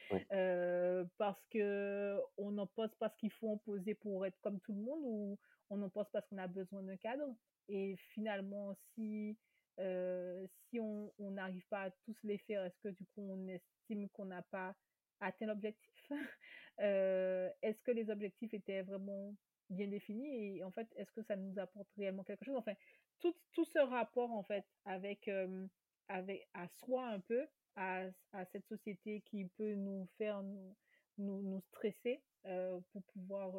Parce que on en pose parce qu'il faut en poser pour être comme tout le monde ou on en pose parce qu'on a besoin d'un cadre? Et finalement, si si on n'arrive pas à tous les faire, est-ce que du coup on estime qu'on n'a pas atteint l'objectif? [LAUGHS] Est-ce que les objectifs étaient vraiment bien définis? Et en fait est-ce que ça nous apporte réellement quelque chose? Enfin, tout, tout ce rapport en fait avec avec à soi un peu, à, à, cette société qui peut nous faire nous, nous, stresser pour pouvoir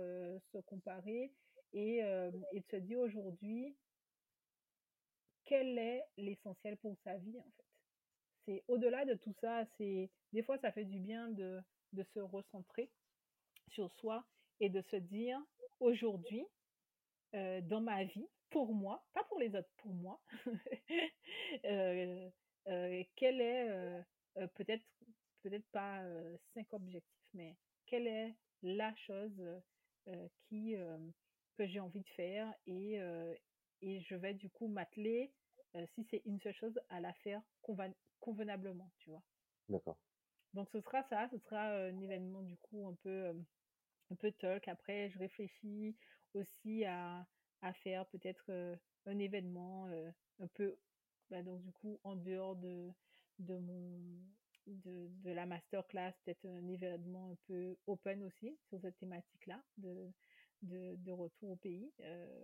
se comparer et, et de se dire aujourd'hui quel est l'essentiel pour sa vie en fait? C'est au-delà de tout ça, c'est des fois ça fait du bien de, de se recentrer sur soi et de se dire aujourd'hui euh, dans ma vie, pour moi, pas pour les autres, pour moi, [LAUGHS] euh, euh, quel est peut-être peut-être pas cinq objectifs, mais quelle est la chose qui que j'ai envie de faire et, et je vais du coup m'atteler, si c'est une seule chose, à la faire convenablement, tu vois. D'accord. Donc ce sera ça, ce sera un événement du coup un peu, un peu talk. Après, je réfléchis aussi à, à faire peut-être un événement un peu, bah, donc du coup en dehors de, de mon de, de la masterclass, peut-être un événement un peu open aussi sur cette thématique-là de, de, de, retour au pays.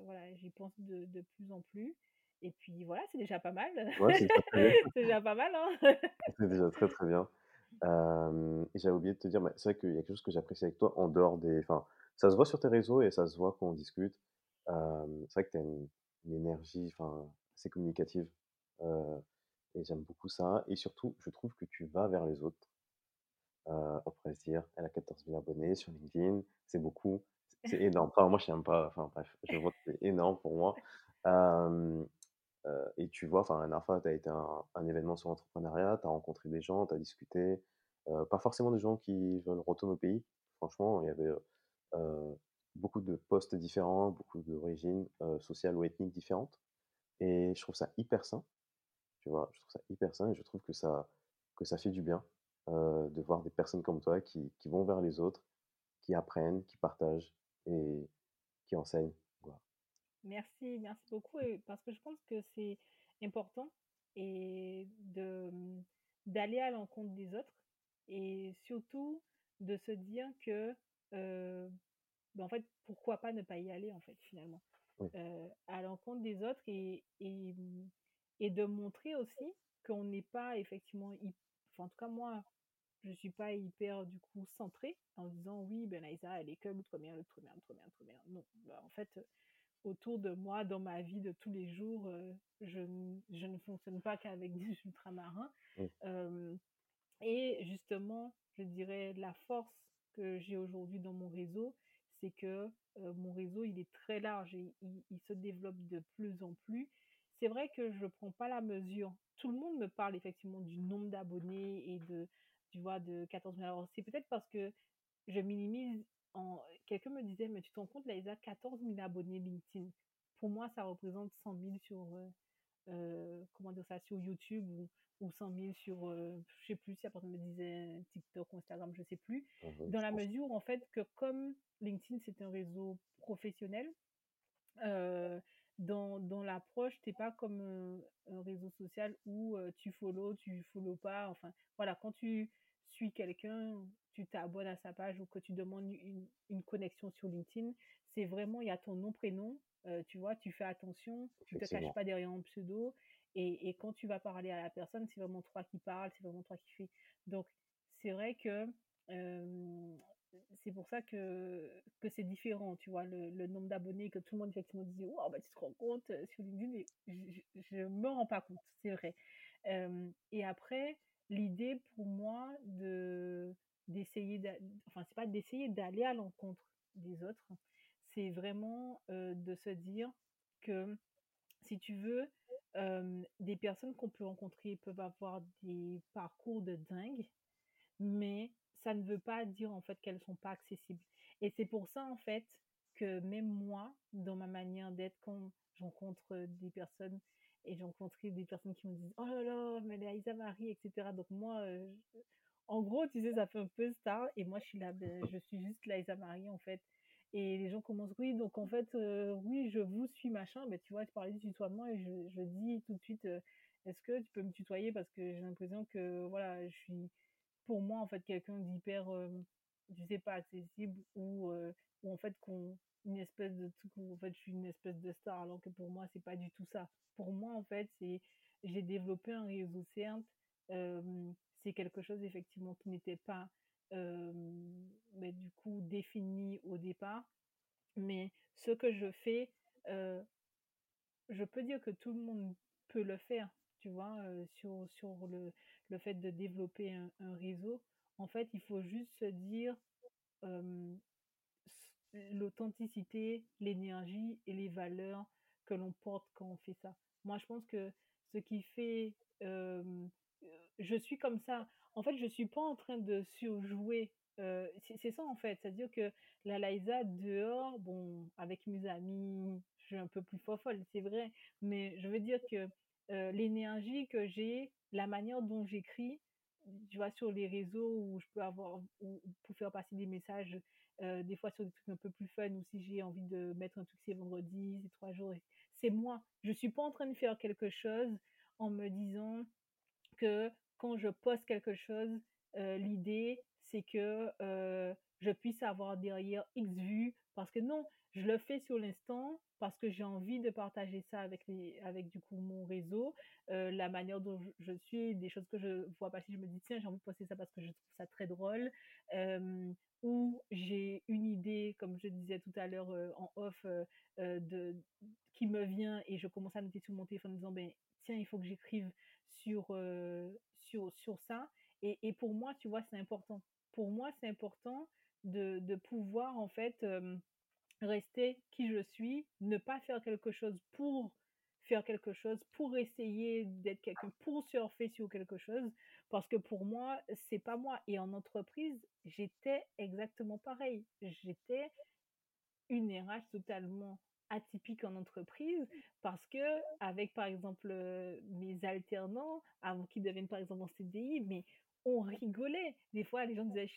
voilà, j'y pense de, de plus en plus. Et puis voilà, c'est déjà pas mal. Ouais, c'est déjà [LAUGHS] pas mal. Hein c'est déjà très très bien. et j'avais oublié de te dire, mais c'est vrai qu'il y a quelque chose que j'apprécie avec toi en dehors des. Enfin, ça se voit sur tes réseaux et ça se voit quand on discute. c'est vrai que tu as une, énergie enfin, assez communicative. et j'aime beaucoup ça. Et surtout, je trouve que tu vas vers les autres. on pourrait se dire, elle a 14 000 abonnés sur LinkedIn, c'est beaucoup, c'est énorme. Enfin, moi, je n'aime pas, enfin bref, je vois que c'est énorme pour moi. Euh, et tu vois, enfin, la dernière fois, tu as été un, événement sur l'entrepreneuriat, tu as rencontré des gens, tu as discuté, euh, pas forcément des gens qui veulent retourner au pays. Franchement, il y avait euh, beaucoup de postes différents, beaucoup d'origines sociales ou ethniques différentes. Et je trouve ça hyper sain. Tu vois, je trouve ça hyper sain et je trouve que ça, que ça fait du bien de voir des personnes comme toi qui, qui vont vers les autres, qui apprennent, qui partagent et qui enseignent. Merci, merci beaucoup. Et parce que je pense que c'est important et de d'aller à l'encontre des autres et surtout de se dire que euh, ben, en fait pourquoi pas ne pas y aller en fait finalement euh, à l'encontre des autres et, et, et de montrer aussi qu'on n'est pas effectivement enfin, en tout cas moi je suis pas hyper du coup centrée en disant oui ben Liza elle est que l'outre-mer l'outre-mer l'outre-mer l'outre-mer non ben, en fait autour de moi, dans ma vie de tous les jours, euh, je, je, ne fonctionne pas qu'avec [LAUGHS] des ultramarins. Euh, et justement, je dirais la force que j'ai aujourd'hui dans mon réseau, c'est que euh, mon réseau, il est très large et il, il, se développe de plus en plus. C'est vrai que je ne prends pas la mesure. Tout le monde me parle effectivement du nombre d'abonnés et de, tu vois, de 14 000. c'est peut-être parce que je minimise quelqu'un me disait, mais tu te rends compte, là, ils ont 14 000 abonnés LinkedIn. Pour moi, ça représente 100 000 sur, euh, euh, comment dire ça, sur YouTube ou, ou 100 000 sur, euh, je sais plus si après me disait TikTok ou Instagram, je sais plus. Mmh Dans la mesure, en fait, que comme LinkedIn, c'est un réseau professionnel, dans, dans l'approche, t'es pas comme un, réseau social où tu follow, tu follow pas. Enfin, voilà, quand tu suis quelqu'un, tu t'abonnes à sa page ou que tu demandes une, une connexion sur LinkedIn, c'est vraiment, il y a ton nom, prénom, euh, tu vois, tu fais attention, tu te caches pas derrière un pseudo Et, et quand tu vas parler à la personne, c'est vraiment toi qui parles, c'est vraiment toi qui fais. Donc, c'est vrai que euh, c'est pour ça que, que c'est différent, tu vois, le, le nombre d'abonnés que tout le monde effectivement disait, wow, bah, tu te rends compte euh, sur LinkedIn, je, ne me rends pas compte, c'est vrai. Euh, et après, l'idée pour moi de d'essayer, enfin c'est pas d'essayer d'aller à l'encontre des autres, c'est vraiment de se dire que si tu veux, des personnes qu'on peut rencontrer peuvent avoir des parcours de dingue, mais ça ne veut pas dire en fait qu'elles sont pas accessibles. Et c'est pour ça en fait que même moi, dans ma manière d'être, quand j'encontre des personnes et j'ai rencontré des personnes qui me disent oh là là, mais est Marie, etc. Donc moi, en gros, tu sais, ça fait un peu star et moi je suis là, [LAUGHS] ben, je suis juste Liza Marie en fait. Et les gens commencent, oui, donc en fait, oui, je vous suis, machin. Ben, tu vois, tu parlais du tutoiement et je, je dis tout de suite, est-ce que tu peux me tutoyer parce que j'ai l'impression que, voilà, je suis, pour moi, en fait, quelqu'un d'hyper, je sais pas, accessible ou, ou en fait, qu'on, une espèce de truc où, en fait, je suis une espèce de star alors que pour moi, c'est pas du tout ça. Pour moi, en fait, c'est, j'ai développé un réseau, certes, c'est quelque chose, effectivement, qui n'était pas mais du coup défini au départ. Mais ce que je fais, je peux dire que tout le monde peut le faire, tu vois, sur, sur le, le fait de développer un, réseau. En fait, il faut juste se dire l'authenticité, l'énergie et les valeurs que l'on porte quand on fait ça. Moi, je pense que ce qui fait... je suis comme ça. En fait, je suis pas en train de surjouer. Euh, c'est ça en fait, c'est-à-dire que la Liza dehors, bon, avec mes amis, je suis un peu plus folle, c'est vrai, mais je veux dire que euh, l'énergie que j'ai, la manière dont j'écris, tu vois, sur les réseaux où je peux avoir, ou pour faire passer des messages, euh, des fois sur des trucs un peu plus fun, ou si j'ai envie de mettre un truc c'est vendredi, c'est trois jours, c'est moi. Je suis pas en train de faire quelque chose en me disant que quand je poste quelque chose, l'idée, c'est que je puisse avoir derrière X vues. Parce que non, je le fais sur l'instant parce que j'ai envie de partager ça avec, les, avec du coup mon réseau, la manière dont je, suis, des choses que je vois passer, je me dis tiens, j'ai envie de poster ça parce que je trouve ça très drôle. ou j'ai une idée, comme je disais tout à l'heure en off, de, qui me vient et je commence à noter sur mon téléphone en disant ben, tiens, il faut que j'écrive sur, sur, ça. Et, et, pour moi, tu vois, c'est important. Pour moi, c'est important de, de, pouvoir, en fait, rester qui je suis, ne pas faire quelque chose pour faire quelque chose, pour essayer d'être quelqu'un, pour surfer sur quelque chose, parce que pour moi, c'est pas moi. Et en entreprise, j'étais exactement pareil. J'étais une RH totalement atypique en entreprise parce que avec par exemple mes alternants avant qu'ils deviennent par exemple en CDI mais on rigolait. Des fois les gens disaient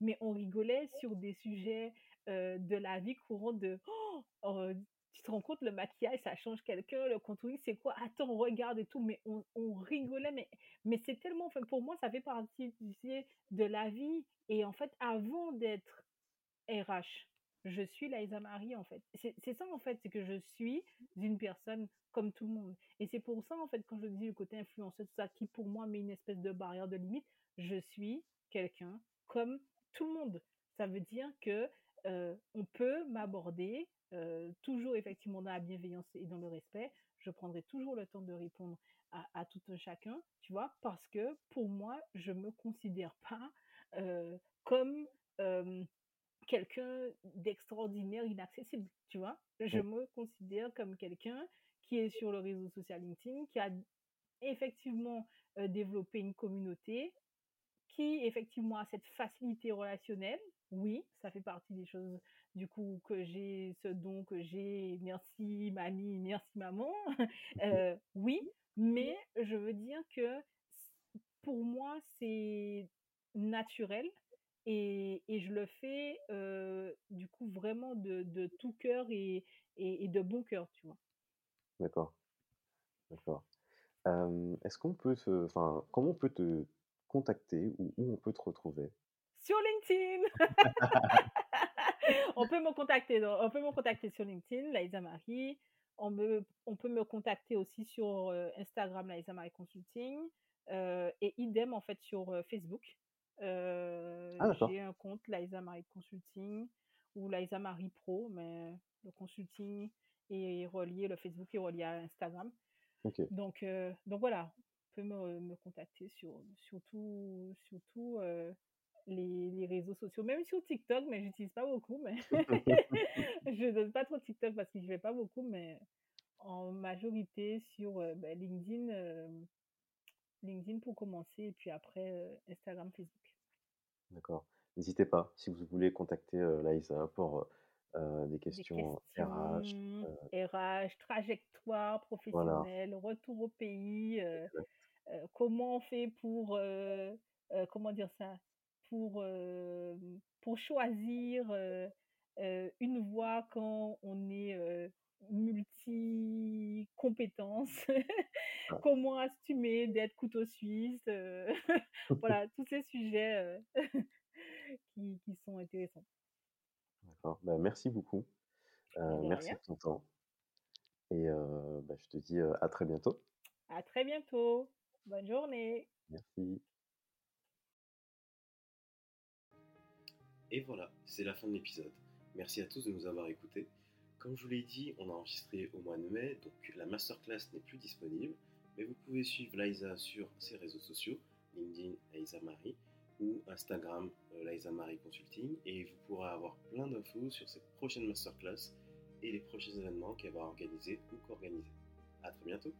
mais on rigolait sur des sujets de la vie courante de oh, oh, tu te rends compte le maquillage ça change quelqu'un le contouring c'est quoi? Attends regarde et tout. Mais on, on rigolait mais mais c'est tellement enfin, pour moi ça fait partie de la vie et en fait avant d'être RH je suis Laïsa Marie en fait. C'est ça en fait, c'est que je suis une personne comme tout le monde. Et c'est pour ça en fait, quand je dis le côté influenceur, tout ça qui pour moi met une espèce de barrière de limite, je suis quelqu'un comme tout le monde. Ça veut dire que euh, on peut m'aborder euh, toujours effectivement dans la bienveillance et dans le respect. Je prendrai toujours le temps de répondre à, tout un chacun, tu vois, parce que pour moi, je me considère pas euh, comme quelqu'un d'extraordinaire, inaccessible, tu vois? Je me considère comme quelqu'un qui est sur le réseau social LinkedIn, qui a effectivement euh, développé une communauté, qui effectivement a cette facilité relationnelle. Oui, ça fait partie des choses du coup que j'ai ce don que j'ai. Merci mamie, merci maman. [LAUGHS] Euh, oui, mais je veux dire que pour moi c'est naturel et, et, je le fais du coup vraiment de, de tout cœur et, et, de bon cœur, tu vois. D'accord. D'accord. Est-ce qu'on peut te, enfin, comment on peut te contacter ou où on peut te retrouver? Sur LinkedIn. [LAUGHS] on peut me contacter, on peut me contacter sur LinkedIn, Laïsa Marie. on, me, on peut me contacter aussi sur Instagram, Laïsa Marie Consulting, et idem en fait sur Facebook. Ah, j'ai un compte Laïsa Marie Consulting ou Laïsa Marie Pro, mais le consulting est relié, le Facebook est relié à Instagram. Donc, donc voilà, on peut me, me contacter sur, surtout, surtout les, les, réseaux sociaux, même sur TikTok, mais j'utilise pas beaucoup. Mais [LAUGHS] [LAUGHS] je donne pas trop TikTok parce que je vais pas beaucoup, mais en majorité sur ben, LinkedIn, LinkedIn pour commencer, et puis après Instagram, Facebook. D'accord. N'hésitez pas, si vous voulez contacter Laïsa pour des questions, RH. RH, trajectoire professionnelle, retour au pays, comment on fait pour, comment dire ça, pour, pour choisir une voie quand on est multi-compétences, [LAUGHS] comment assumer d'être couteau suisse, [LAUGHS] [LAUGHS] voilà, tous ces sujets qui, qui, sont intéressants. D'accord, bah, merci beaucoup. Euh, merci de ton temps. Et euh, bah, je te dis à très bientôt. À très bientôt. Bonne journée. Merci. Et voilà, c'est la fin de l'épisode. Merci à tous de nous avoir écoutés. Comme je vous l'ai dit, on a enregistré au mois de mai, donc la masterclass n'est plus disponible, mais vous pouvez suivre Liza sur ses réseaux sociaux, LinkedIn Liza Marie ou Instagram euh, Liza Marie Consulting, et vous pourrez avoir plein d'infos sur cette prochaine masterclass et les prochains événements qu'elle va organiser ou qu'organiser. À très bientôt